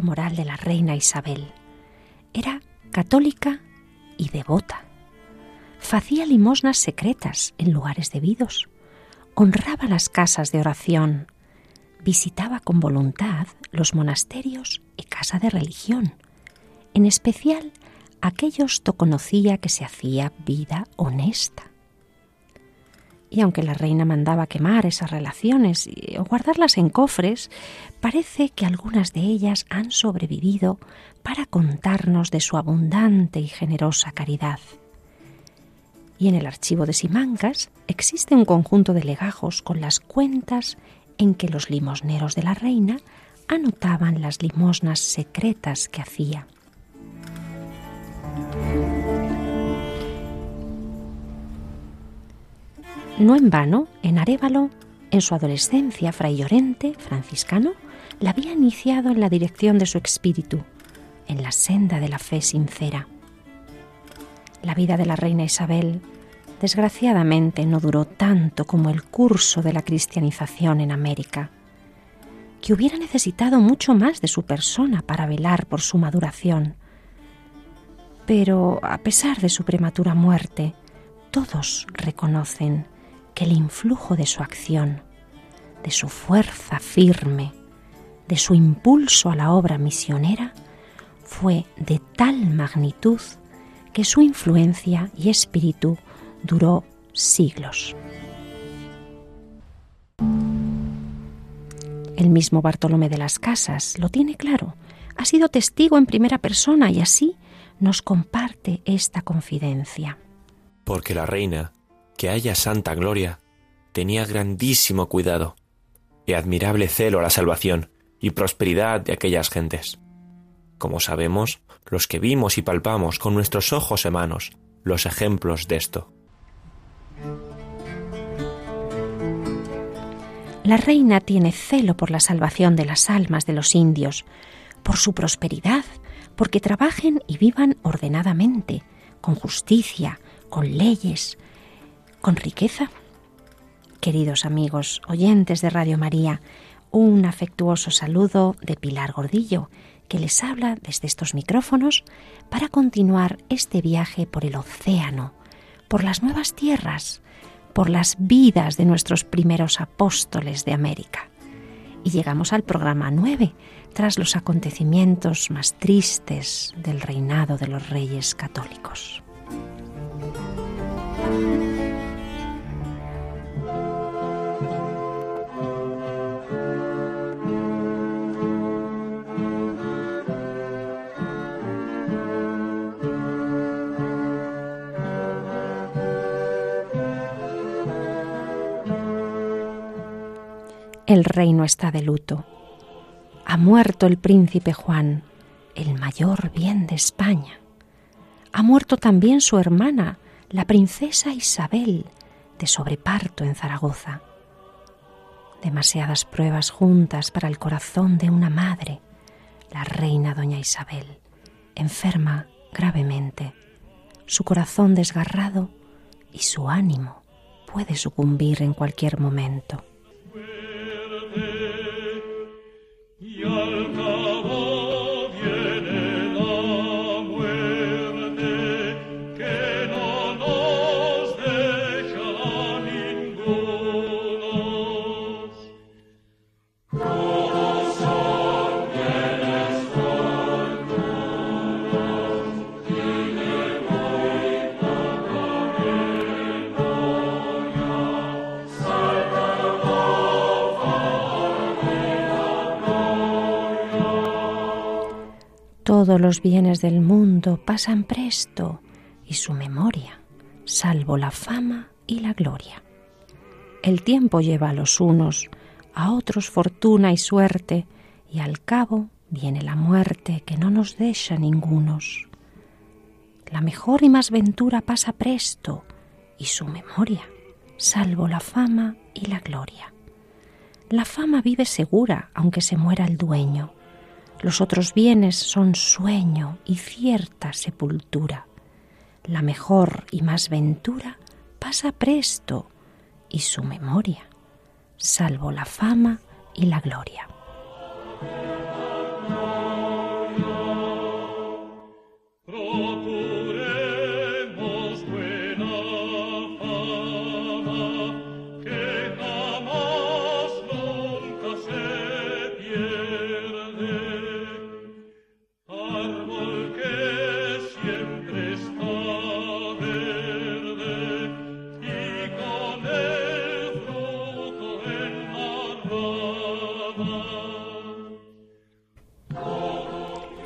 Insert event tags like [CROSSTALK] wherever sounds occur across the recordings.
Moral de la reina Isabel. Era católica y devota. Facía limosnas secretas en lugares debidos. Honraba las casas de oración. Visitaba con voluntad los monasterios y casa de religión. En especial aquellos do conocía que se hacía vida honesta y aunque la reina mandaba quemar esas relaciones o guardarlas en cofres, parece que algunas de ellas han sobrevivido para contarnos de su abundante y generosa caridad. Y en el archivo de Simancas existe un conjunto de legajos con las cuentas en que los limosneros de la reina anotaban las limosnas secretas que hacía. No en vano, en Arévalo, en su adolescencia, Fray Llorente, franciscano, la había iniciado en la dirección de su espíritu, en la senda de la fe sincera. La vida de la reina Isabel, desgraciadamente, no duró tanto como el curso de la cristianización en América, que hubiera necesitado mucho más de su persona para velar por su maduración. Pero, a pesar de su prematura muerte, todos reconocen que el influjo de su acción, de su fuerza firme, de su impulso a la obra misionera, fue de tal magnitud que su influencia y espíritu duró siglos. El mismo Bartolomé de las Casas lo tiene claro, ha sido testigo en primera persona y así nos comparte esta confidencia. Porque la reina que haya santa gloria, tenía grandísimo cuidado y admirable celo a la salvación y prosperidad de aquellas gentes. Como sabemos, los que vimos y palpamos con nuestros ojos hermanos los ejemplos de esto. La reina tiene celo por la salvación de las almas de los indios, por su prosperidad, porque trabajen y vivan ordenadamente, con justicia, con leyes, con riqueza. Queridos amigos, oyentes de Radio María, un afectuoso saludo de Pilar Gordillo, que les habla desde estos micrófonos para continuar este viaje por el océano, por las nuevas tierras, por las vidas de nuestros primeros apóstoles de América. Y llegamos al programa 9, tras los acontecimientos más tristes del reinado de los reyes católicos. El reino está de luto. Ha muerto el príncipe Juan, el mayor bien de España. Ha muerto también su hermana, la princesa Isabel, de sobreparto en Zaragoza. Demasiadas pruebas juntas para el corazón de una madre, la reina doña Isabel, enferma gravemente, su corazón desgarrado y su ánimo puede sucumbir en cualquier momento. Yo! Todos los bienes del mundo pasan presto y su memoria, salvo la fama y la gloria. El tiempo lleva a los unos, a otros fortuna y suerte, y al cabo viene la muerte que no nos deja ningunos. La mejor y más ventura pasa presto, y su memoria, salvo la fama y la gloria. La fama vive segura, aunque se muera el dueño. Los otros bienes son sueño y cierta sepultura. La mejor y más ventura pasa presto, y su memoria, salvo la fama y la gloria.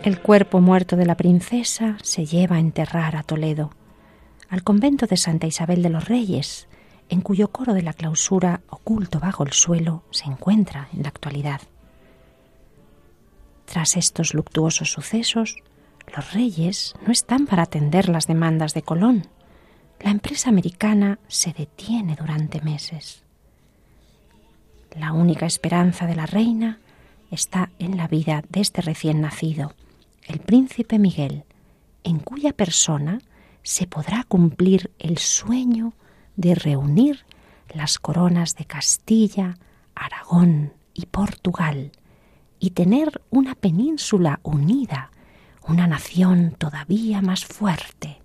El cuerpo muerto de la princesa se lleva a enterrar a Toledo, al convento de Santa Isabel de los Reyes, en cuyo coro de la clausura, oculto bajo el suelo, se encuentra en la actualidad. Tras estos luctuosos sucesos, los reyes no están para atender las demandas de Colón. La empresa americana se detiene durante meses. La única esperanza de la reina está en la vida de este recién nacido, el príncipe Miguel, en cuya persona se podrá cumplir el sueño de reunir las coronas de Castilla, Aragón y Portugal y tener una península unida, una nación todavía más fuerte.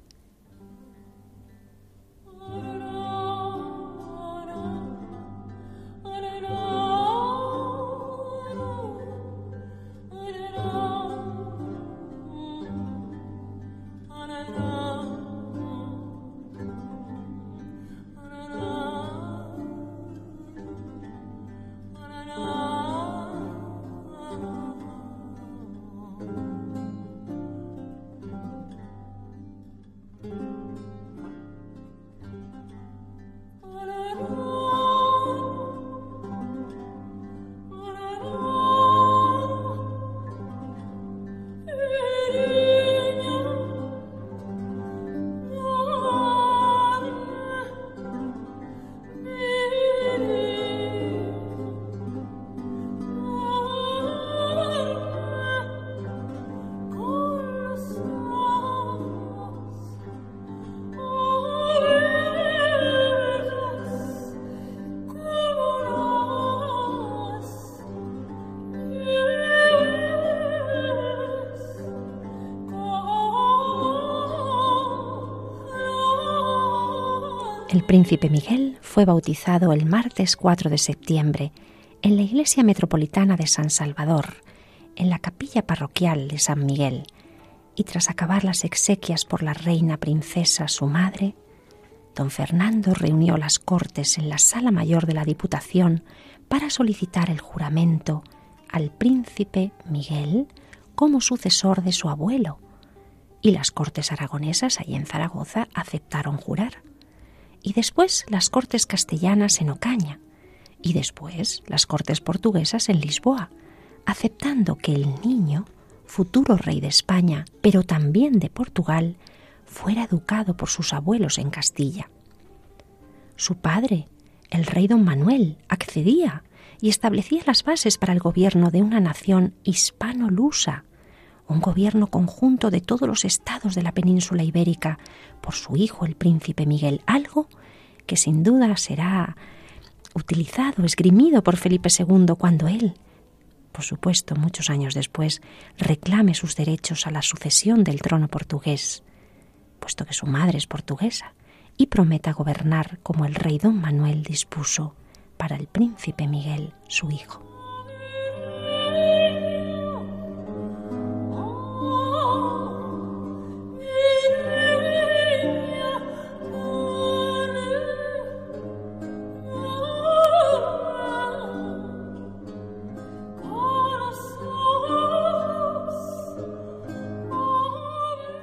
El príncipe Miguel fue bautizado el martes 4 de septiembre en la iglesia metropolitana de San Salvador, en la capilla parroquial de San Miguel, y tras acabar las exequias por la reina princesa su madre, don Fernando reunió las cortes en la sala mayor de la Diputación para solicitar el juramento al príncipe Miguel como sucesor de su abuelo, y las cortes aragonesas allí en Zaragoza aceptaron jurar y después las cortes castellanas en Ocaña, y después las cortes portuguesas en Lisboa, aceptando que el niño, futuro rey de España, pero también de Portugal, fuera educado por sus abuelos en Castilla. Su padre, el rey don Manuel, accedía y establecía las bases para el gobierno de una nación hispano-lusa, un gobierno conjunto de todos los estados de la península ibérica por su hijo el príncipe Miguel, algo que sin duda será utilizado, esgrimido por Felipe II cuando él, por supuesto muchos años después, reclame sus derechos a la sucesión del trono portugués, puesto que su madre es portuguesa, y prometa gobernar como el rey don Manuel dispuso para el príncipe Miguel, su hijo.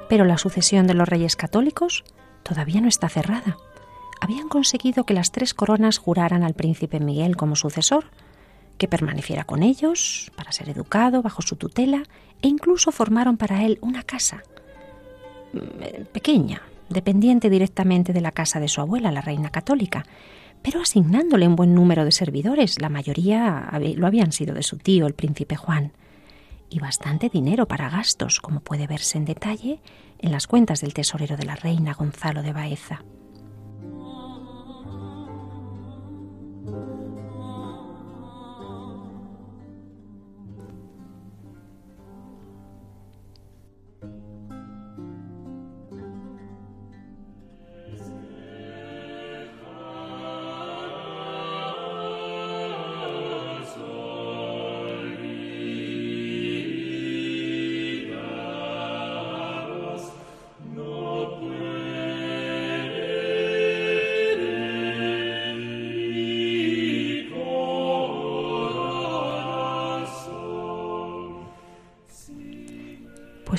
Pero la sucesión de los reyes católicos todavía no está cerrada. Habían conseguido que las tres coronas juraran al príncipe Miguel como sucesor, que permaneciera con ellos para ser educado bajo su tutela e incluso formaron para él una casa mm, pequeña, dependiente directamente de la casa de su abuela, la reina católica, pero asignándole un buen número de servidores, la mayoría lo habían sido de su tío, el príncipe Juan, y bastante dinero para gastos, como puede verse en detalle en las cuentas del tesorero de la reina Gonzalo de Baeza.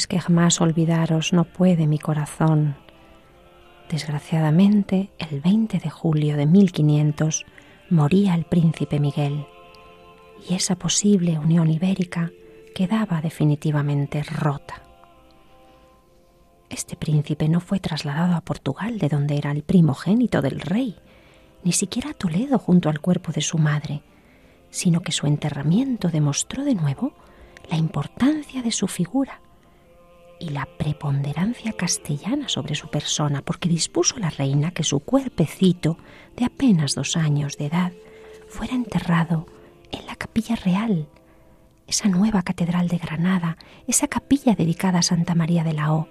Que jamás olvidaros no puede mi corazón. Desgraciadamente, el 20 de julio de 1500 moría el príncipe Miguel y esa posible unión ibérica quedaba definitivamente rota. Este príncipe no fue trasladado a Portugal, de donde era el primogénito del rey, ni siquiera a Toledo junto al cuerpo de su madre, sino que su enterramiento demostró de nuevo la importancia de su figura y la preponderancia castellana sobre su persona, porque dispuso la reina que su cuerpecito, de apenas dos años de edad, fuera enterrado en la capilla real, esa nueva catedral de Granada, esa capilla dedicada a Santa María de la O,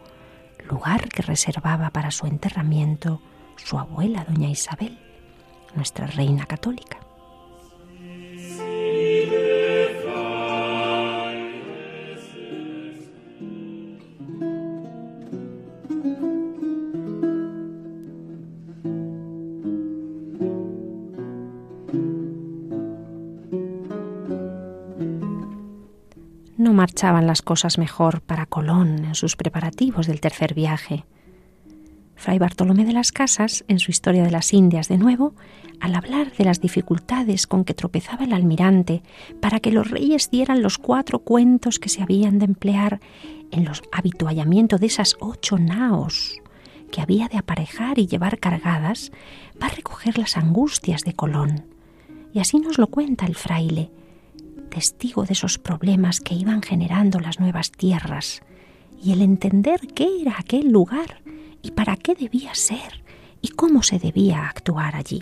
lugar que reservaba para su enterramiento su abuela, doña Isabel, nuestra reina católica. Marchaban las cosas mejor para Colón en sus preparativos del tercer viaje. Fray Bartolomé de las Casas, en su Historia de las Indias de nuevo, al hablar de las dificultades con que tropezaba el almirante para que los reyes dieran los cuatro cuentos que se habían de emplear en los habituallamientos de esas ocho naos que había de aparejar y llevar cargadas, va a recoger las angustias de Colón. Y así nos lo cuenta el fraile, testigo de esos problemas que iban generando las nuevas tierras y el entender qué era aquel lugar y para qué debía ser y cómo se debía actuar allí.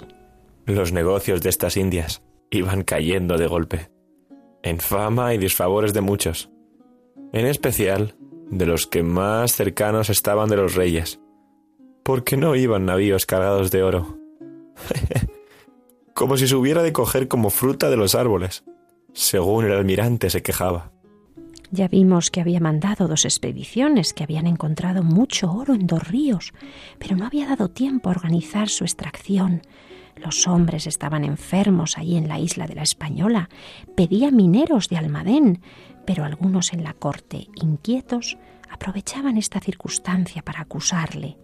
Los negocios de estas Indias iban cayendo de golpe, en fama y disfavores de muchos, en especial de los que más cercanos estaban de los reyes, porque no iban navíos cargados de oro, [LAUGHS] como si se hubiera de coger como fruta de los árboles según el almirante se quejaba. Ya vimos que había mandado dos expediciones, que habían encontrado mucho oro en dos ríos, pero no había dado tiempo a organizar su extracción. Los hombres estaban enfermos allí en la isla de la Española. Pedía mineros de Almadén, pero algunos en la corte, inquietos, aprovechaban esta circunstancia para acusarle.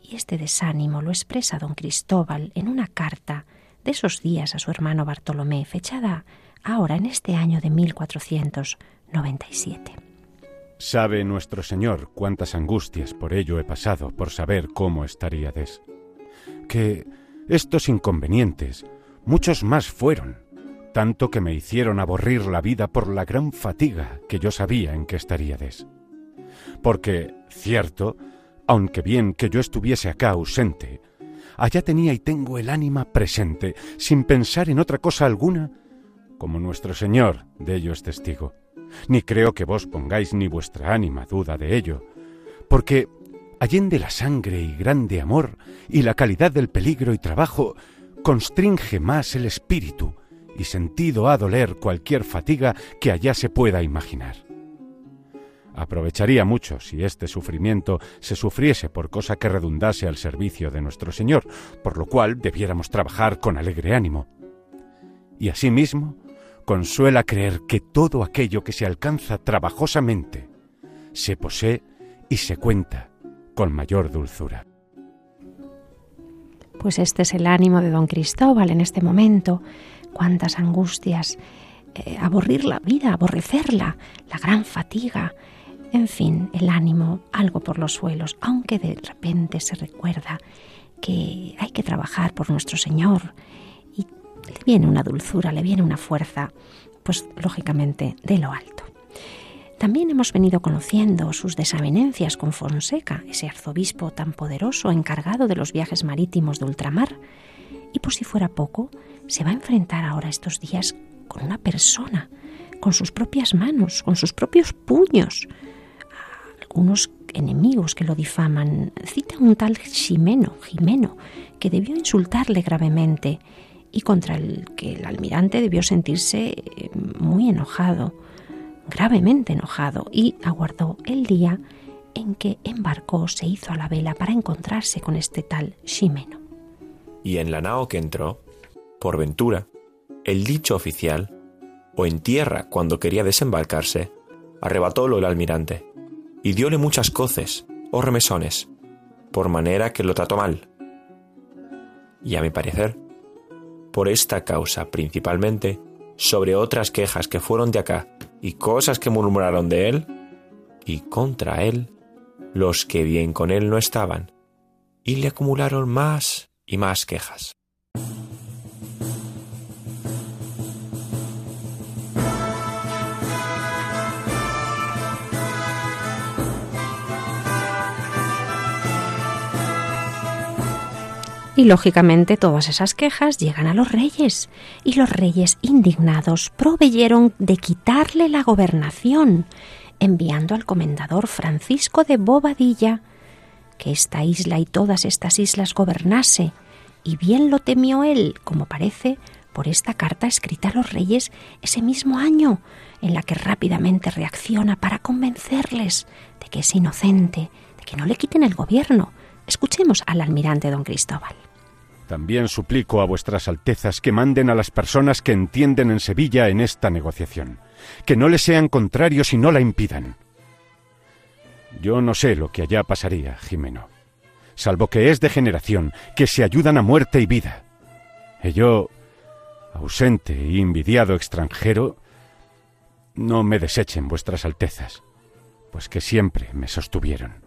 Y este desánimo lo expresa don Cristóbal en una carta de esos días a su hermano Bartolomé, fechada ahora en este año de 1497. Sabe nuestro Señor cuántas angustias por ello he pasado por saber cómo estaríades. Que estos inconvenientes, muchos más fueron, tanto que me hicieron aborrir la vida por la gran fatiga que yo sabía en que estaríades. Porque, cierto, aunque bien que yo estuviese acá ausente, allá tenía y tengo el ánima presente, sin pensar en otra cosa alguna como nuestro Señor de ello es testigo. Ni creo que vos pongáis ni vuestra ánima duda de ello, porque allende la sangre y grande amor y la calidad del peligro y trabajo, constringe más el espíritu y sentido a doler cualquier fatiga que allá se pueda imaginar. Aprovecharía mucho si este sufrimiento se sufriese por cosa que redundase al servicio de nuestro Señor, por lo cual debiéramos trabajar con alegre ánimo. Y asimismo, consuela creer que todo aquello que se alcanza trabajosamente se posee y se cuenta con mayor dulzura. Pues este es el ánimo de don Cristóbal en este momento. Cuántas angustias, eh, aburrir la vida, aborrecerla, la gran fatiga, en fin, el ánimo algo por los suelos, aunque de repente se recuerda que hay que trabajar por nuestro Señor le viene una dulzura, le viene una fuerza, pues lógicamente de lo alto. También hemos venido conociendo sus desavenencias con Fonseca, ese arzobispo tan poderoso encargado de los viajes marítimos de ultramar, y por si fuera poco, se va a enfrentar ahora estos días con una persona, con sus propias manos, con sus propios puños. Algunos enemigos que lo difaman citan un tal Ximeno, Jimeno, que debió insultarle gravemente y contra el que el almirante debió sentirse eh, muy enojado, gravemente enojado, y aguardó el día en que embarcó, se hizo a la vela para encontrarse con este tal Ximeno. Y en la nao que entró, por ventura, el dicho oficial, o en tierra cuando quería desembarcarse, arrebatólo el almirante, y diole muchas coces o remesones, por manera que lo trató mal. Y a mi parecer, por esta causa principalmente, sobre otras quejas que fueron de acá y cosas que murmuraron de él, y contra él, los que bien con él no estaban, y le acumularon más y más quejas. Y lógicamente todas esas quejas llegan a los reyes, y los reyes indignados proveyeron de quitarle la gobernación, enviando al comendador Francisco de Bobadilla que esta isla y todas estas islas gobernase, y bien lo temió él, como parece, por esta carta escrita a los reyes ese mismo año, en la que rápidamente reacciona para convencerles de que es inocente, de que no le quiten el gobierno. Escuchemos al almirante don Cristóbal. También suplico a vuestras altezas que manden a las personas que entienden en Sevilla en esta negociación, que no le sean contrarios y no la impidan. Yo no sé lo que allá pasaría, Jimeno, salvo que es de generación, que se ayudan a muerte y vida. Y yo, ausente y envidiado extranjero, no me desechen vuestras altezas, pues que siempre me sostuvieron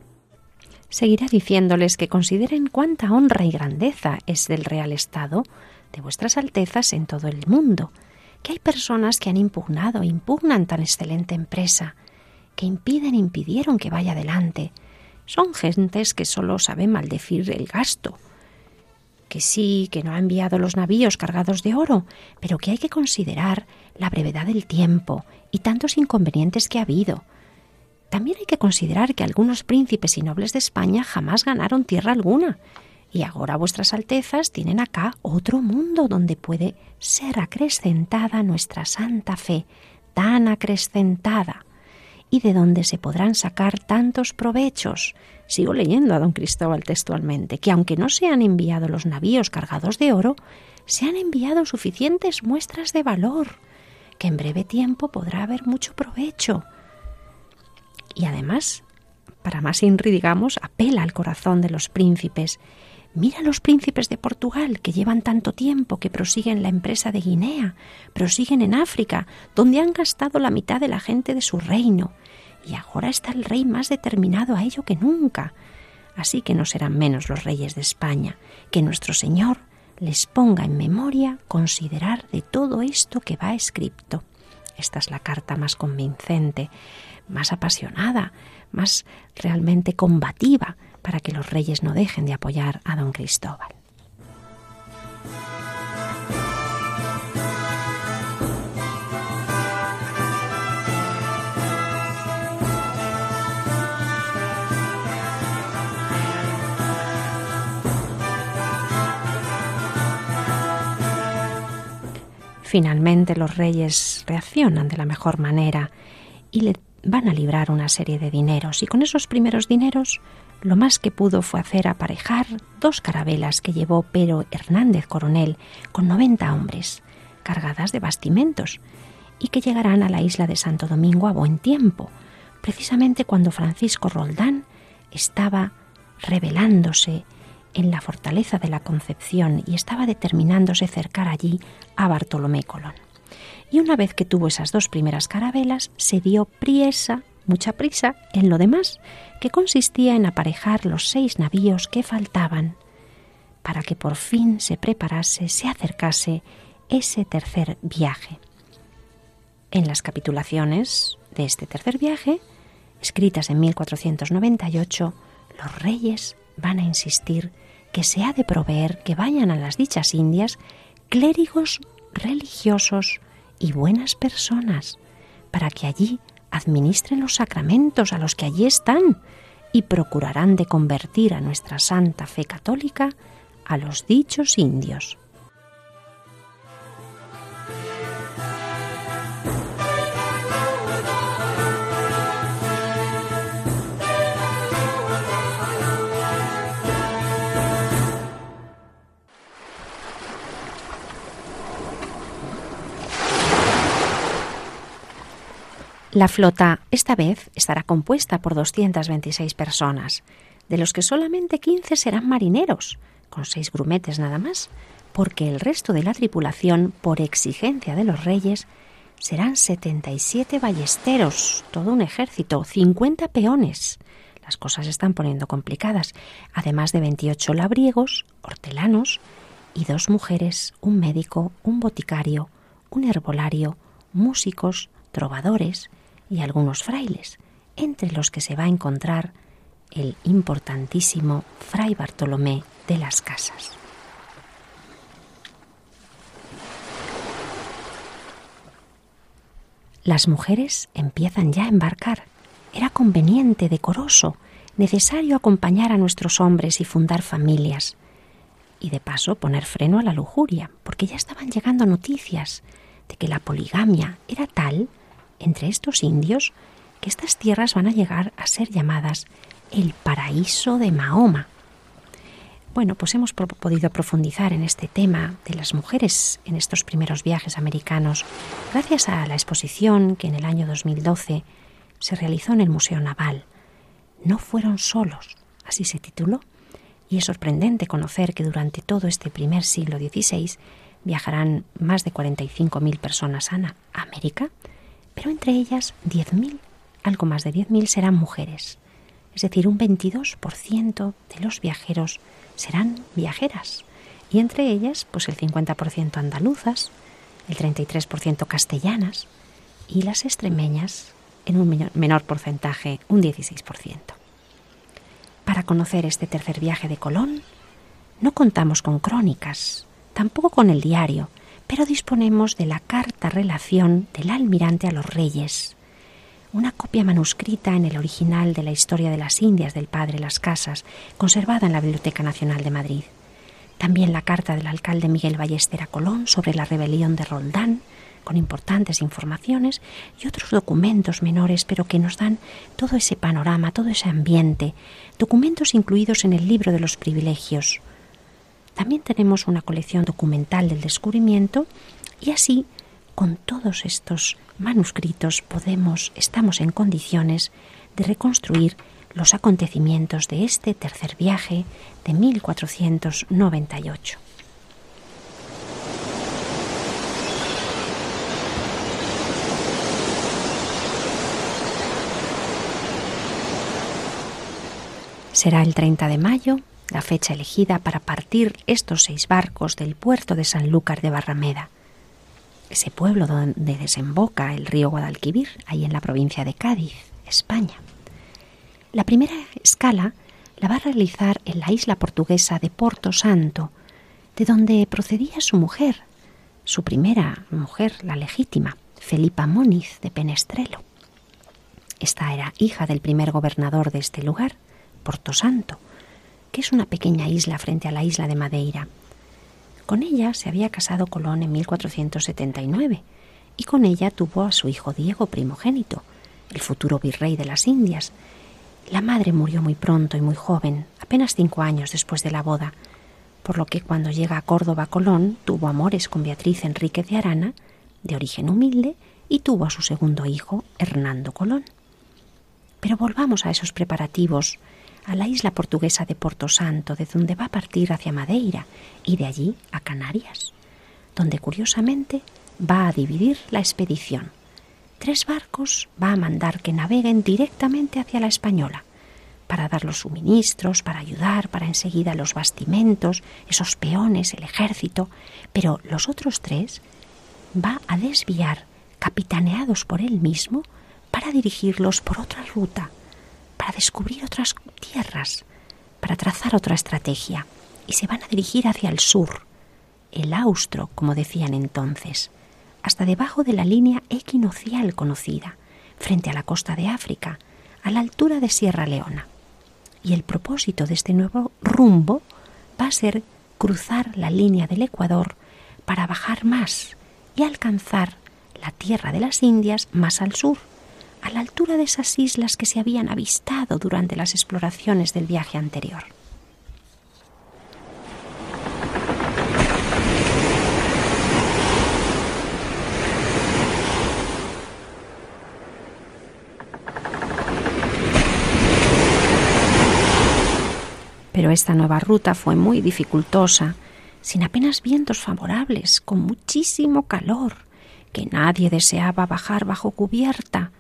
seguirá diciéndoles que consideren cuánta honra y grandeza es del Real Estado, de vuestras Altezas en todo el mundo, que hay personas que han impugnado impugnan tan excelente empresa, que impiden impidieron que vaya adelante. Son gentes que solo saben maldecir el gasto, que sí, que no ha enviado los navíos cargados de oro, pero que hay que considerar la brevedad del tiempo y tantos inconvenientes que ha habido, también hay que considerar que algunos príncipes y nobles de España jamás ganaron tierra alguna, y ahora vuestras altezas tienen acá otro mundo donde puede ser acrecentada nuestra santa fe, tan acrecentada, y de donde se podrán sacar tantos provechos. Sigo leyendo a don Cristóbal textualmente, que aunque no se han enviado los navíos cargados de oro, se han enviado suficientes muestras de valor, que en breve tiempo podrá haber mucho provecho y además, para más Inri, digamos, apela al corazón de los príncipes. Mira a los príncipes de Portugal que llevan tanto tiempo, que prosiguen la empresa de Guinea, prosiguen en África, donde han gastado la mitad de la gente de su reino, y ahora está el rey más determinado a ello que nunca. Así que no serán menos los reyes de España, que nuestro Señor les ponga en memoria considerar de todo esto que va escrito. Esta es la carta más convincente más apasionada, más realmente combativa, para que los reyes no dejen de apoyar a don Cristóbal. Finalmente los reyes reaccionan de la mejor manera y le van a librar una serie de dineros y con esos primeros dineros lo más que pudo fue hacer aparejar dos carabelas que llevó Pero Hernández Coronel con 90 hombres, cargadas de bastimentos, y que llegarán a la isla de Santo Domingo a buen tiempo, precisamente cuando Francisco Roldán estaba revelándose en la fortaleza de la Concepción y estaba determinándose cercar allí a Bartolomé Colón. Y una vez que tuvo esas dos primeras carabelas, se dio priesa, mucha prisa, en lo demás, que consistía en aparejar los seis navíos que faltaban para que por fin se preparase, se acercase ese tercer viaje. En las capitulaciones de este tercer viaje, escritas en 1498, los reyes van a insistir que se ha de proveer que vayan a las dichas Indias clérigos religiosos y buenas personas, para que allí administren los sacramentos a los que allí están y procurarán de convertir a nuestra santa fe católica a los dichos indios. La flota esta vez estará compuesta por 226 personas, de los que solamente 15 serán marineros, con seis grumetes nada más, porque el resto de la tripulación, por exigencia de los reyes, serán 77 ballesteros, todo un ejército, 50 peones. Las cosas se están poniendo complicadas, además de 28 labriegos, hortelanos y dos mujeres, un médico, un boticario, un herbolario, músicos, trovadores y algunos frailes, entre los que se va a encontrar el importantísimo Fray Bartolomé de las Casas. Las mujeres empiezan ya a embarcar. Era conveniente, decoroso, necesario acompañar a nuestros hombres y fundar familias. Y de paso poner freno a la lujuria, porque ya estaban llegando noticias de que la poligamia era tal entre estos indios que estas tierras van a llegar a ser llamadas el paraíso de Mahoma. Bueno, pues hemos podido profundizar en este tema de las mujeres en estos primeros viajes americanos gracias a la exposición que en el año 2012 se realizó en el Museo Naval. No fueron solos, así se tituló, y es sorprendente conocer que durante todo este primer siglo XVI viajarán más de 45.000 personas a América, pero entre ellas 10.000, algo más de 10.000 serán mujeres es decir, un 22% de los viajeros serán viajeras, y entre ellas, pues el 50% andaluzas, el 33% castellanas y las extremeñas en un menor porcentaje, un 16%. Para conocer este tercer viaje de Colón, no contamos con crónicas, tampoco con el diario, pero disponemos de la carta relación del almirante a los reyes, una copia manuscrita en el original de la Historia de las Indias del padre Las Casas, conservada en la Biblioteca Nacional de Madrid. También la carta del alcalde Miguel Ballester a Colón sobre la rebelión de Roldán, con importantes informaciones, y otros documentos menores, pero que nos dan todo ese panorama, todo ese ambiente, documentos incluidos en el libro de los privilegios. También tenemos una colección documental del descubrimiento y así con todos estos manuscritos podemos, estamos en condiciones de reconstruir los acontecimientos de este tercer viaje de 1498. Será el 30 de mayo la fecha elegida para partir estos seis barcos del puerto de Sanlúcar de Barrameda ese pueblo donde desemboca el río Guadalquivir, ahí en la provincia de Cádiz, España. La primera escala la va a realizar en la isla portuguesa de Porto Santo, de donde procedía su mujer, su primera mujer, la legítima, Felipa Moniz de Penestrelo. Esta era hija del primer gobernador de este lugar, Porto Santo, es una pequeña isla frente a la isla de Madeira, con ella se había casado Colón en 1479 y con ella tuvo a su hijo Diego primogénito, el futuro virrey de las Indias. La madre murió muy pronto y muy joven, apenas cinco años después de la boda, por lo que cuando llega a Córdoba Colón tuvo amores con Beatriz Enríquez de Arana, de origen humilde, y tuvo a su segundo hijo, Hernando Colón. Pero volvamos a esos preparativos, a la isla portuguesa de Porto Santo, de donde va a partir hacia Madeira y de allí a Canarias, donde curiosamente va a dividir la expedición. Tres barcos va a mandar que naveguen directamente hacia la Española, para dar los suministros, para ayudar, para enseguida los bastimentos, esos peones, el ejército, pero los otros tres va a desviar, capitaneados por él mismo, para dirigirlos por otra ruta, para descubrir otras tierras, para trazar otra estrategia, y se van a dirigir hacia el sur, el austro, como decían entonces, hasta debajo de la línea equinocial conocida, frente a la costa de África, a la altura de Sierra Leona. Y el propósito de este nuevo rumbo va a ser cruzar la línea del Ecuador para bajar más y alcanzar la tierra de las Indias más al sur, a la altura de esas islas que se habían avistado durante las exploraciones del viaje anterior. Pero esta nueva ruta fue muy dificultosa, sin apenas vientos favorables, con muchísimo calor, que nadie deseaba bajar bajo cubierta,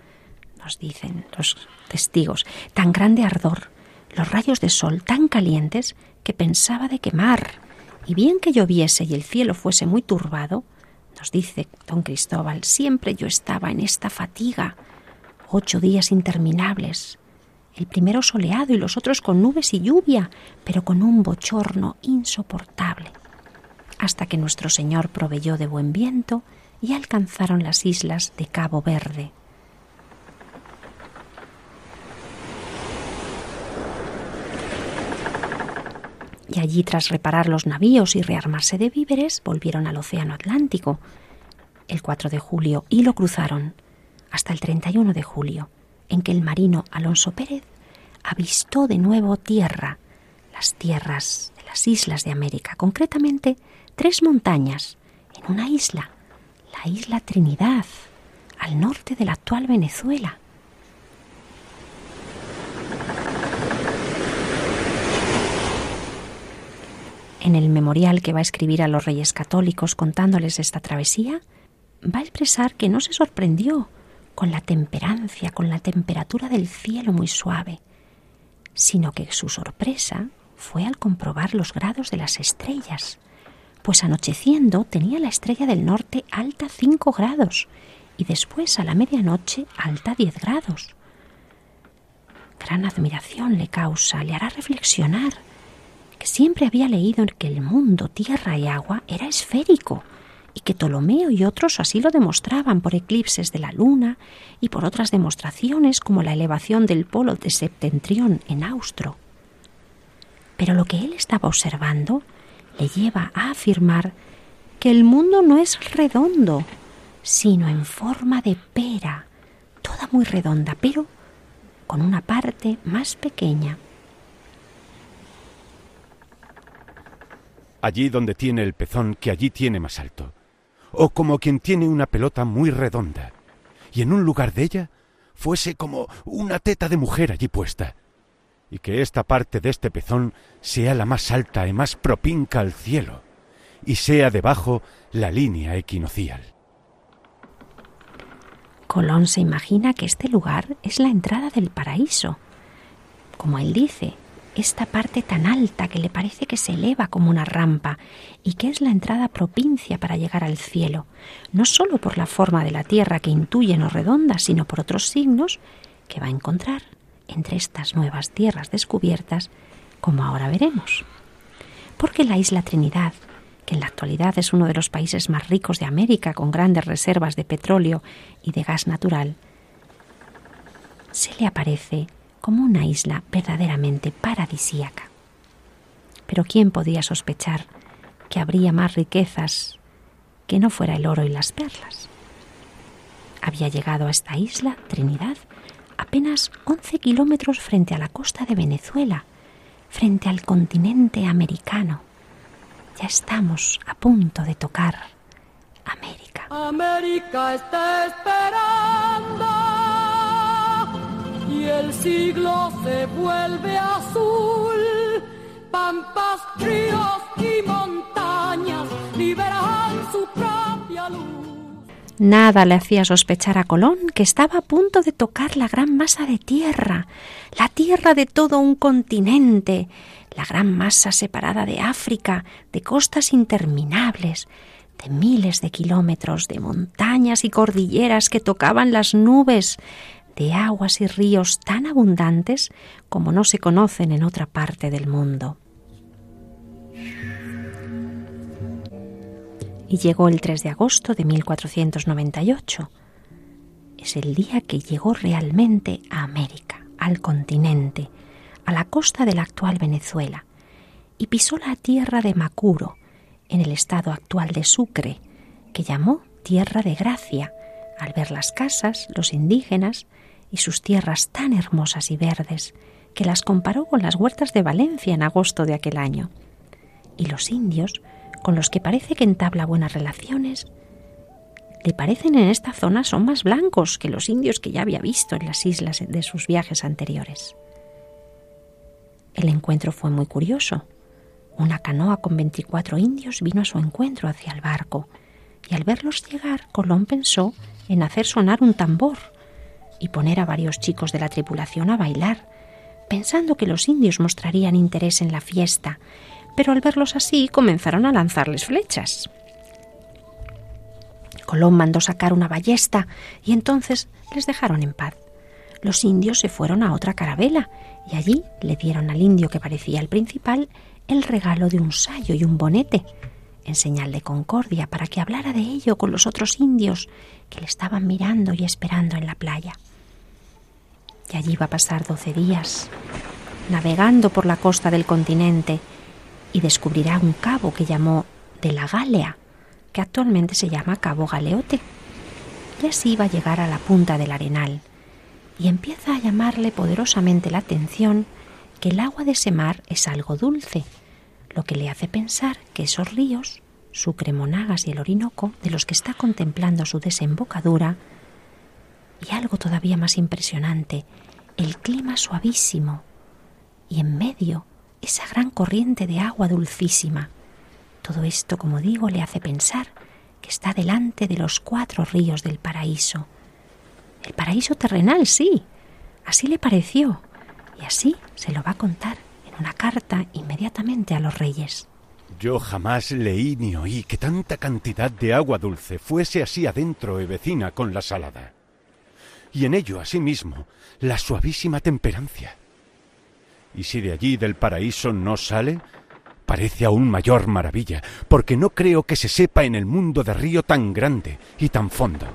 nos dicen los testigos, tan grande ardor, los rayos de sol tan calientes que pensaba de quemar, y bien que lloviese y el cielo fuese muy turbado, nos dice don Cristóbal, siempre yo estaba en esta fatiga, ocho días interminables, el primero soleado y los otros con nubes y lluvia, pero con un bochorno insoportable, hasta que nuestro Señor proveyó de buen viento y alcanzaron las islas de Cabo Verde. Allí, tras reparar los navíos y rearmarse de víveres, volvieron al Océano Atlántico el 4 de julio y lo cruzaron hasta el 31 de julio, en que el marino Alonso Pérez avistó de nuevo tierra, las tierras de las islas de América, concretamente tres montañas en una isla, la isla Trinidad, al norte de la actual Venezuela. En el memorial que va a escribir a los reyes católicos contándoles esta travesía, va a expresar que no se sorprendió con la temperancia, con la temperatura del cielo muy suave, sino que su sorpresa fue al comprobar los grados de las estrellas, pues anocheciendo tenía la estrella del norte alta 5 grados y después a la medianoche alta 10 grados. Gran admiración le causa, le hará reflexionar siempre había leído que el mundo, tierra y agua era esférico y que Ptolomeo y otros así lo demostraban por eclipses de la luna y por otras demostraciones como la elevación del polo de septentrión en Austro. Pero lo que él estaba observando le lleva a afirmar que el mundo no es redondo, sino en forma de pera, toda muy redonda, pero con una parte más pequeña. Allí donde tiene el pezón que allí tiene más alto o como quien tiene una pelota muy redonda, y en un lugar de ella fuese como una teta de mujer allí puesta, y que esta parte de este pezón sea la más alta y más propinca al cielo, y sea debajo la línea equinocial. Colón se imagina que este lugar es la entrada del paraíso. Como él dice, esta parte tan alta que le parece que se eleva como una rampa y que es la entrada propincia para llegar al cielo, no sólo por la forma de la tierra que intuye no redonda, sino por otros signos que va a encontrar entre estas nuevas tierras descubiertas, como ahora veremos. Porque la isla Trinidad, que en la actualidad es uno de los países más ricos de América, con grandes reservas de petróleo y de gas natural, se le aparece como una isla verdaderamente paradisíaca. Pero ¿quién podía sospechar que habría más riquezas que no fuera el oro y las perlas? Había llegado a esta isla, Trinidad, apenas 11 kilómetros frente a la costa de Venezuela, frente al continente americano. Ya estamos a punto de tocar América. América está esperando siglo se vuelve azul, pampas, ríos y montañas liberan su propia luz. Nada le hacía sospechar a Colón que estaba a punto de tocar la gran masa de tierra, la tierra de todo un continente, la gran masa separada de África, de costas interminables, de miles de kilómetros, de montañas y cordilleras que tocaban las nubes, de aguas y ríos tan abundantes como no se conocen en otra parte del mundo. y llegó el 3 de agosto de 1498. Es el día que llegó realmente a América, al continente, a la costa de la actual Venezuela, y pisó la tierra de Macuro, en el estado actual de Sucre, que llamó Tierra de Gracia, al ver las casas, los indígenas y sus tierras tan hermosas y verdes, que las comparó con las huertas de Valencia en agosto de aquel año. Y los indios con los que parece que entabla buenas relaciones, le parecen en esta zona son más blancos que los indios que ya había visto en las islas de sus viajes anteriores. El encuentro fue muy curioso. Una canoa con 24 indios vino a su encuentro hacia el barco, y al verlos llegar, Colón pensó en hacer sonar un tambor y poner a varios chicos de la tripulación a bailar, pensando que los indios mostrarían interés en la fiesta pero al verlos así comenzaron a lanzarles flechas. Colón mandó sacar una ballesta y entonces les dejaron en paz. Los indios se fueron a otra carabela y allí le dieron al indio que parecía el principal el regalo de un sayo y un bonete, en señal de concordia para que hablara de ello con los otros indios que le estaban mirando y esperando en la playa. Y allí va a pasar doce días, navegando por la costa del continente, y descubrirá un cabo que llamó de la Galea, que actualmente se llama Cabo Galeote. Y así va a llegar a la punta del arenal y empieza a llamarle poderosamente la atención que el agua de ese mar es algo dulce, lo que le hace pensar que esos ríos, Sucre, Monagas y el Orinoco, de los que está contemplando su desembocadura, y algo todavía más impresionante, el clima suavísimo, y en medio esa gran corriente de agua dulcísima. Todo esto, como digo, le hace pensar que está delante de los cuatro ríos del paraíso. El paraíso terrenal, sí. Así le pareció. Y así se lo va a contar en una carta inmediatamente a los reyes. Yo jamás leí ni oí que tanta cantidad de agua dulce fuese así adentro y vecina con la salada. Y en ello, asimismo, la suavísima temperancia. Y si de allí del paraíso no sale, parece aún mayor maravilla, porque no creo que se sepa en el mundo de río tan grande y tan fondo.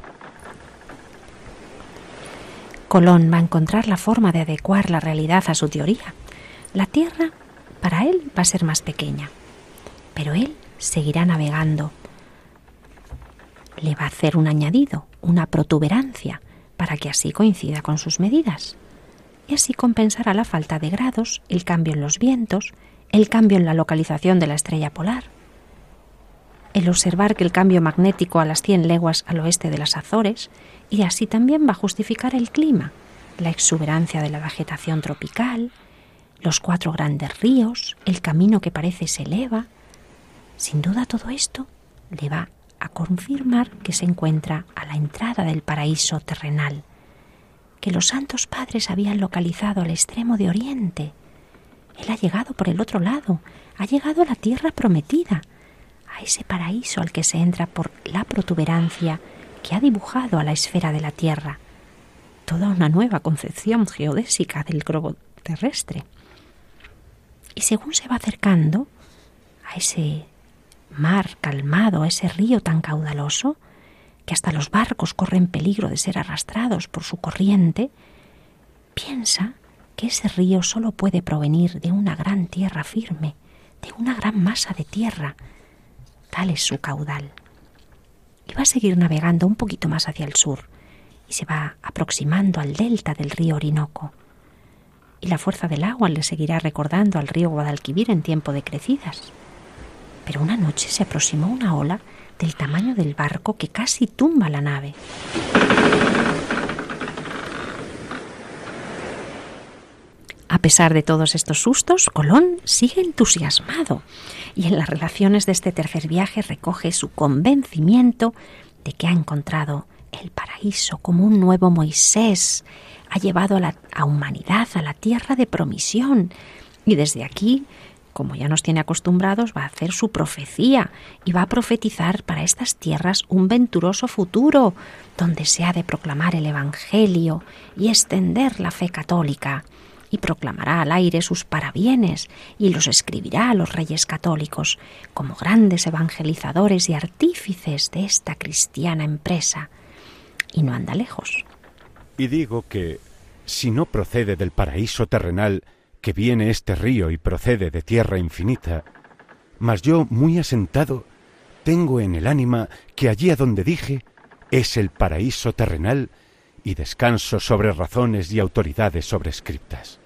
Colón va a encontrar la forma de adecuar la realidad a su teoría. La Tierra, para él, va a ser más pequeña, pero él seguirá navegando. Le va a hacer un añadido, una protuberancia, para que así coincida con sus medidas y así compensará la falta de grados, el cambio en los vientos, el cambio en la localización de la estrella polar. El observar que el cambio magnético a las 100 leguas al oeste de las Azores, y así también va a justificar el clima, la exuberancia de la vegetación tropical, los cuatro grandes ríos, el camino que parece se eleva. Sin duda todo esto le va a confirmar que se encuentra a la entrada del paraíso terrenal, que los santos padres habían localizado al extremo de Oriente. Él ha llegado por el otro lado, ha llegado a la tierra prometida, a ese paraíso al que se entra por la protuberancia que ha dibujado a la esfera de la tierra, toda una nueva concepción geodésica del globo terrestre. Y según se va acercando a ese mar calmado, ese río tan caudaloso, que hasta los barcos corren peligro de ser arrastrados por su corriente, piensa que ese río solo puede provenir de una gran tierra firme, de una gran masa de tierra. Tal es su caudal. Y va a seguir navegando un poquito más hacia el sur y se va aproximando al delta del río Orinoco. Y la fuerza del agua le seguirá recordando al río Guadalquivir en tiempo de crecidas. Pero una noche se aproximó una ola del tamaño del barco que casi tumba la nave. pesar de todos estos sustos, Colón sigue entusiasmado y en las relaciones de este tercer viaje recoge su convencimiento de que ha encontrado el paraíso como un nuevo Moisés, ha llevado a la humanidad a la tierra de promisión y desde aquí como ya nos tiene acostumbrados, va a hacer su profecía y va a profetizar para estas tierras un venturoso futuro, donde se ha de proclamar el Evangelio y extender la fe católica, y proclamará al aire sus parabienes y los escribirá a los reyes católicos como grandes evangelizadores y artífices de esta cristiana empresa. Y no anda lejos. Y digo que, si no procede del paraíso terrenal, que viene este río y procede de tierra infinita, mas yo, muy asentado, tengo en el ánima que allí a donde dije es el paraíso terrenal y descanso sobre razones y autoridades sobrescriptas.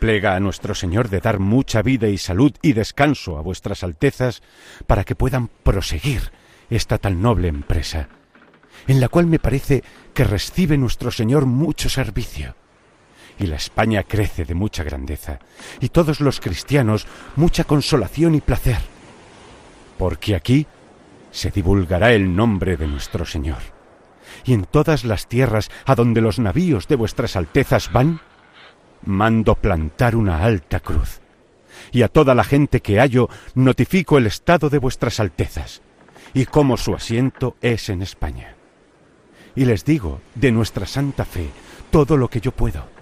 Plega a nuestro Señor de dar mucha vida y salud y descanso a vuestras altezas para que puedan proseguir esta tan noble empresa, en la cual me parece que recibe nuestro Señor mucho servicio y la España crece de mucha grandeza, y todos los cristianos mucha consolación y placer, porque aquí se divulgará el nombre de nuestro Señor. Y en todas las tierras a donde los navíos de vuestras altezas van, mando plantar una alta cruz. Y a toda la gente que hallo notifico el estado de vuestras altezas, y cómo su asiento es en España. Y les digo de nuestra santa fe todo lo que yo puedo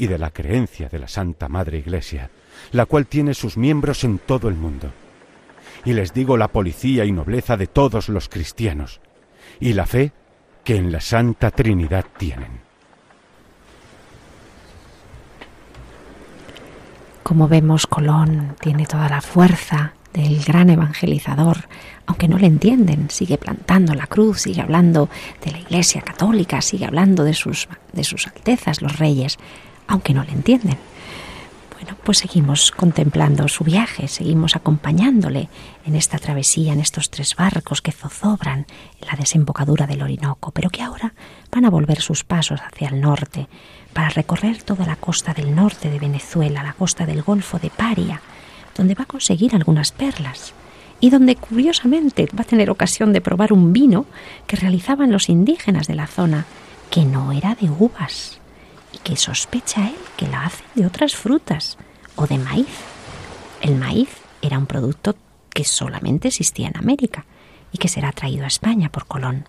y de la creencia de la Santa Madre Iglesia, la cual tiene sus miembros en todo el mundo. Y les digo la policía y nobleza de todos los cristianos, y la fe que en la Santa Trinidad tienen. Como vemos, Colón tiene toda la fuerza del gran evangelizador, aunque no le entienden, sigue plantando la cruz, sigue hablando de la Iglesia católica, sigue hablando de sus, de sus altezas, los reyes, aunque no le entienden. Bueno, pues seguimos contemplando su viaje, seguimos acompañándole en esta travesía, en estos tres barcos que zozobran en la desembocadura del Orinoco, pero que ahora van a volver sus pasos hacia el norte, para recorrer toda la costa del norte de Venezuela, la costa del Golfo de Paria, donde va a conseguir algunas perlas y donde curiosamente va a tener ocasión de probar un vino que realizaban los indígenas de la zona, que no era de uvas, que sospecha él que la hace de otras frutas o de maíz. El maíz era un producto que solamente existía en América y que será traído a España por Colón.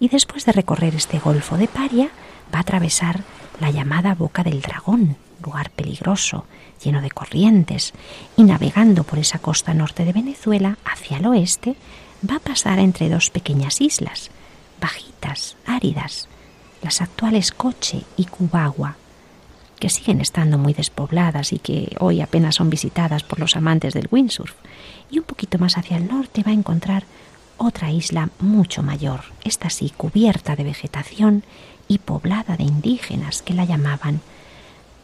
Y después de recorrer este golfo de Paria, va a atravesar la llamada Boca del Dragón, lugar peligroso, lleno de corrientes, y navegando por esa costa norte de Venezuela hacia el oeste, va a pasar entre dos pequeñas islas, bajitas, áridas, las actuales Coche y Cubagua, que siguen estando muy despobladas y que hoy apenas son visitadas por los amantes del windsurf. Y un poquito más hacia el norte va a encontrar otra isla mucho mayor, esta sí cubierta de vegetación y poblada de indígenas que la llamaban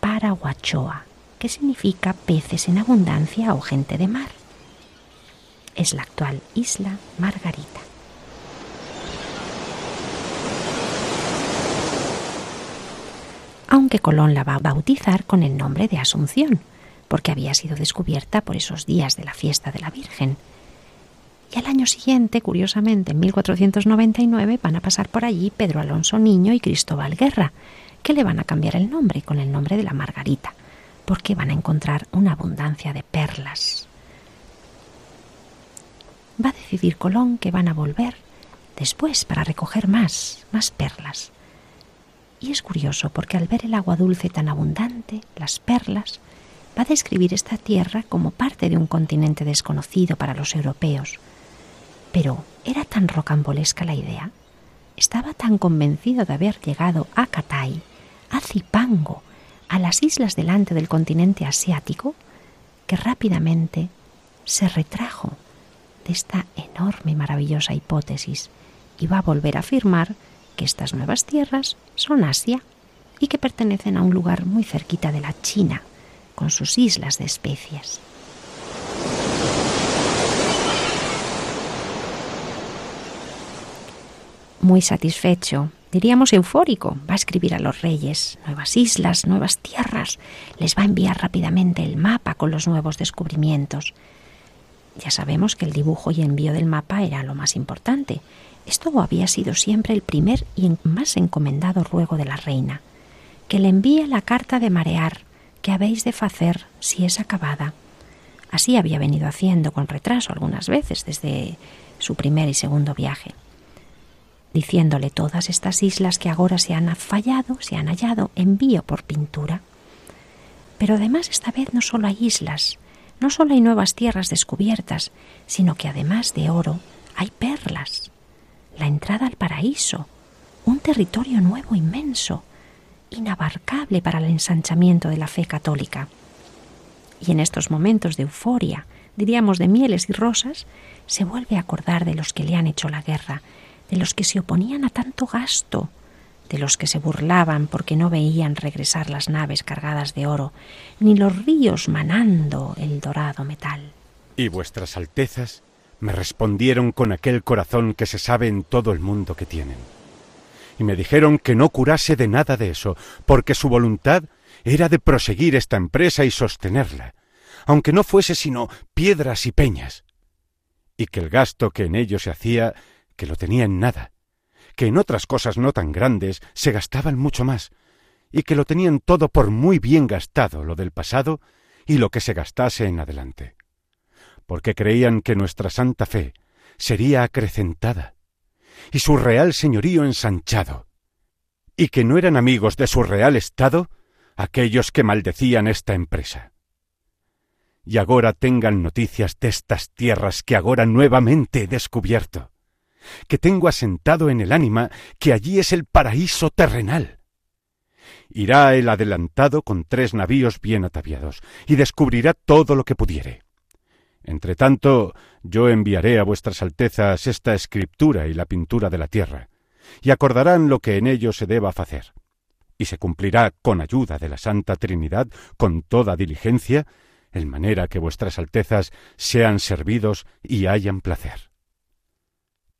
Paraguachoa, que significa peces en abundancia o gente de mar. Es la actual isla Margarita. Aunque Colón la va a bautizar con el nombre de Asunción, porque había sido descubierta por esos días de la fiesta de la Virgen. Y al año siguiente, curiosamente, en 1499, van a pasar por allí Pedro Alonso Niño y Cristóbal Guerra, que le van a cambiar el nombre con el nombre de la Margarita, porque van a encontrar una abundancia de perlas. Va a decidir Colón que van a volver después para recoger más, más perlas. Y es curioso porque al ver el agua dulce tan abundante, las perlas, va a describir esta tierra como parte de un continente desconocido para los europeos. Pero ¿era tan rocambolesca la idea? Estaba tan convencido de haber llegado a Catay, a Zipango, a las islas delante del continente asiático, que rápidamente se retrajo de esta enorme y maravillosa hipótesis y va a volver a afirmar que estas nuevas tierras son Asia y que pertenecen a un lugar muy cerquita de la China, con sus islas de especies. Muy satisfecho diríamos eufórico. Va a escribir a los reyes nuevas islas, nuevas tierras. Les va a enviar rápidamente el mapa con los nuevos descubrimientos. Ya sabemos que el dibujo y envío del mapa era lo más importante. Esto había sido siempre el primer y más encomendado ruego de la reina. Que le envíe la carta de marear, que habéis de hacer si es acabada. Así había venido haciendo con retraso algunas veces desde su primer y segundo viaje diciéndole todas estas islas que ahora se han fallado, se han hallado, envío por pintura. Pero además esta vez no solo hay islas, no solo hay nuevas tierras descubiertas, sino que además de oro hay perlas, la entrada al paraíso, un territorio nuevo inmenso, inabarcable para el ensanchamiento de la fe católica. Y en estos momentos de euforia, diríamos de mieles y rosas, se vuelve a acordar de los que le han hecho la guerra, de los que se oponían a tanto gasto, de los que se burlaban porque no veían regresar las naves cargadas de oro, ni los ríos manando el dorado metal. Y vuestras altezas me respondieron con aquel corazón que se sabe en todo el mundo que tienen. Y me dijeron que no curase de nada de eso, porque su voluntad era de proseguir esta empresa y sostenerla, aunque no fuese sino piedras y peñas, y que el gasto que en ello se hacía que lo tenía en nada, que en otras cosas no tan grandes se gastaban mucho más, y que lo tenían todo por muy bien gastado lo del pasado y lo que se gastase en adelante, porque creían que nuestra santa fe sería acrecentada, y su real señorío ensanchado, y que no eran amigos de su real estado aquellos que maldecían esta empresa. Y agora tengan noticias de estas tierras que agora nuevamente he descubierto, que tengo asentado en el ánima que allí es el paraíso terrenal. Irá el adelantado con tres navíos bien ataviados, y descubrirá todo lo que pudiere. Entre tanto, yo enviaré a vuestras altezas esta escritura y la pintura de la tierra, y acordarán lo que en ello se deba hacer. Y se cumplirá con ayuda de la Santa Trinidad, con toda diligencia, en manera que vuestras altezas sean servidos y hayan placer.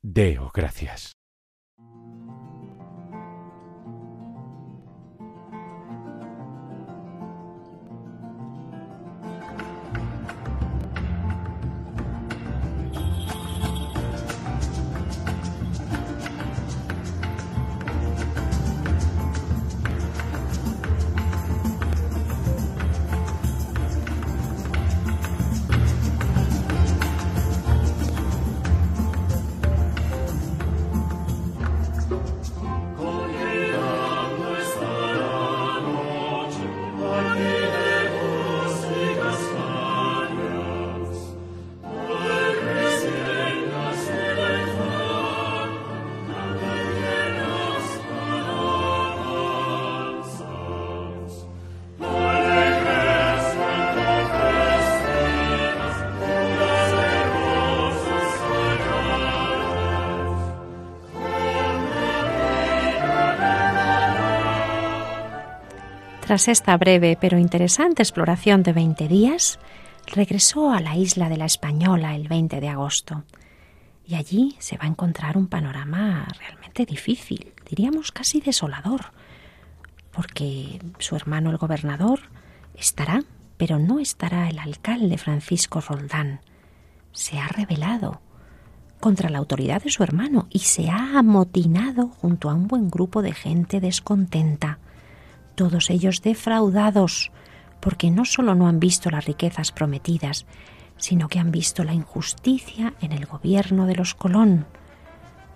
Deo gracias. Tras esta breve pero interesante exploración de 20 días, regresó a la isla de la Española el 20 de agosto. Y allí se va a encontrar un panorama realmente difícil, diríamos casi desolador, porque su hermano el gobernador estará, pero no estará el alcalde Francisco Roldán. Se ha rebelado contra la autoridad de su hermano y se ha amotinado junto a un buen grupo de gente descontenta todos ellos defraudados, porque no solo no han visto las riquezas prometidas, sino que han visto la injusticia en el gobierno de los Colón.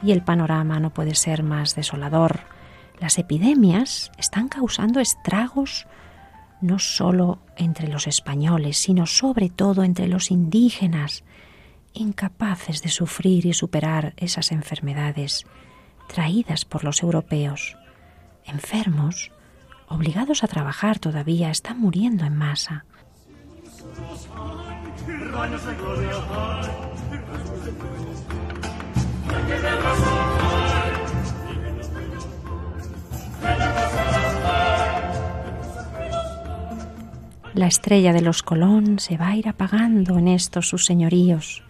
Y el panorama no puede ser más desolador. Las epidemias están causando estragos no solo entre los españoles, sino sobre todo entre los indígenas, incapaces de sufrir y superar esas enfermedades traídas por los europeos, enfermos obligados a trabajar todavía, están muriendo en masa. La estrella de los Colón se va a ir apagando en estos sus señoríos.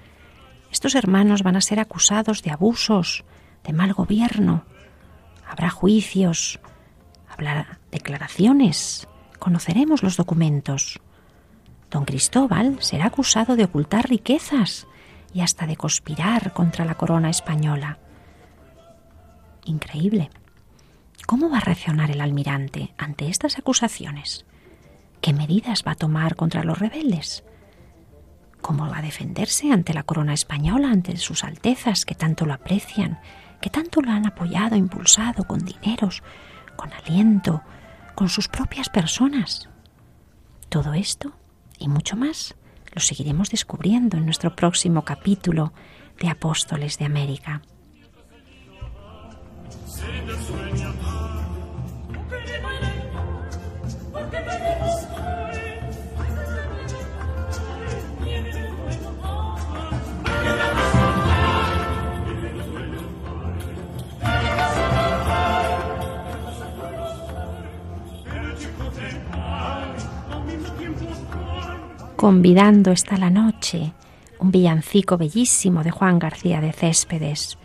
Estos hermanos van a ser acusados de abusos, de mal gobierno, Habrá juicios, declaraciones, conoceremos los documentos. Don Cristóbal será acusado de ocultar riquezas y hasta de conspirar contra la corona española. Increíble. ¿Cómo va a reaccionar el almirante ante estas acusaciones? ¿Qué medidas va a tomar contra los rebeldes? ¿Cómo va a defenderse ante la corona española, ante sus altezas que tanto lo aprecian, que tanto lo han apoyado, impulsado con dineros, con aliento, con sus propias personas? Todo esto y mucho más lo seguiremos descubriendo en nuestro próximo capítulo de Apóstoles de América. Convidando está la noche, un villancico bellísimo de Juan García de Céspedes.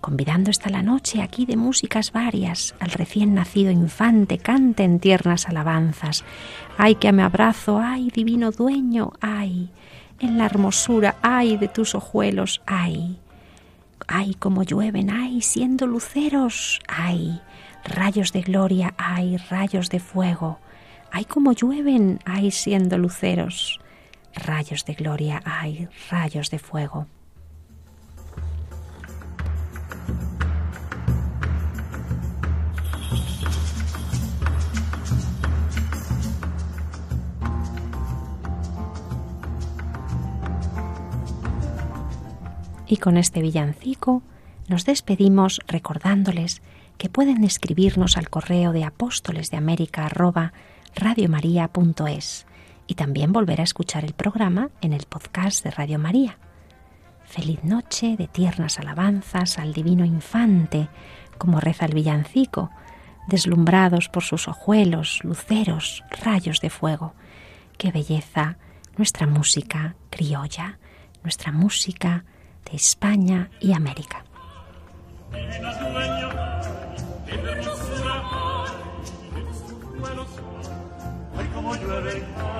Convidando está la noche aquí de músicas varias, al recién nacido infante cante en tiernas alabanzas. Ay que me abrazo, ay divino dueño, ay, en la hermosura, ay de tus ojuelos, ay. Ay como llueven, ay siendo luceros, ay, rayos de gloria, ay, rayos de fuego. Ay como llueven, ay siendo luceros rayos de gloria hay, rayos de fuego. Y con este villancico nos despedimos recordándoles que pueden escribirnos al correo de apóstoles de y también volver a escuchar el programa en el podcast de Radio María. Feliz noche de tiernas alabanzas al divino infante, como reza el villancico, deslumbrados por sus ojuelos, luceros, rayos de fuego. Qué belleza nuestra música criolla, nuestra música de España y América. rayos de gloria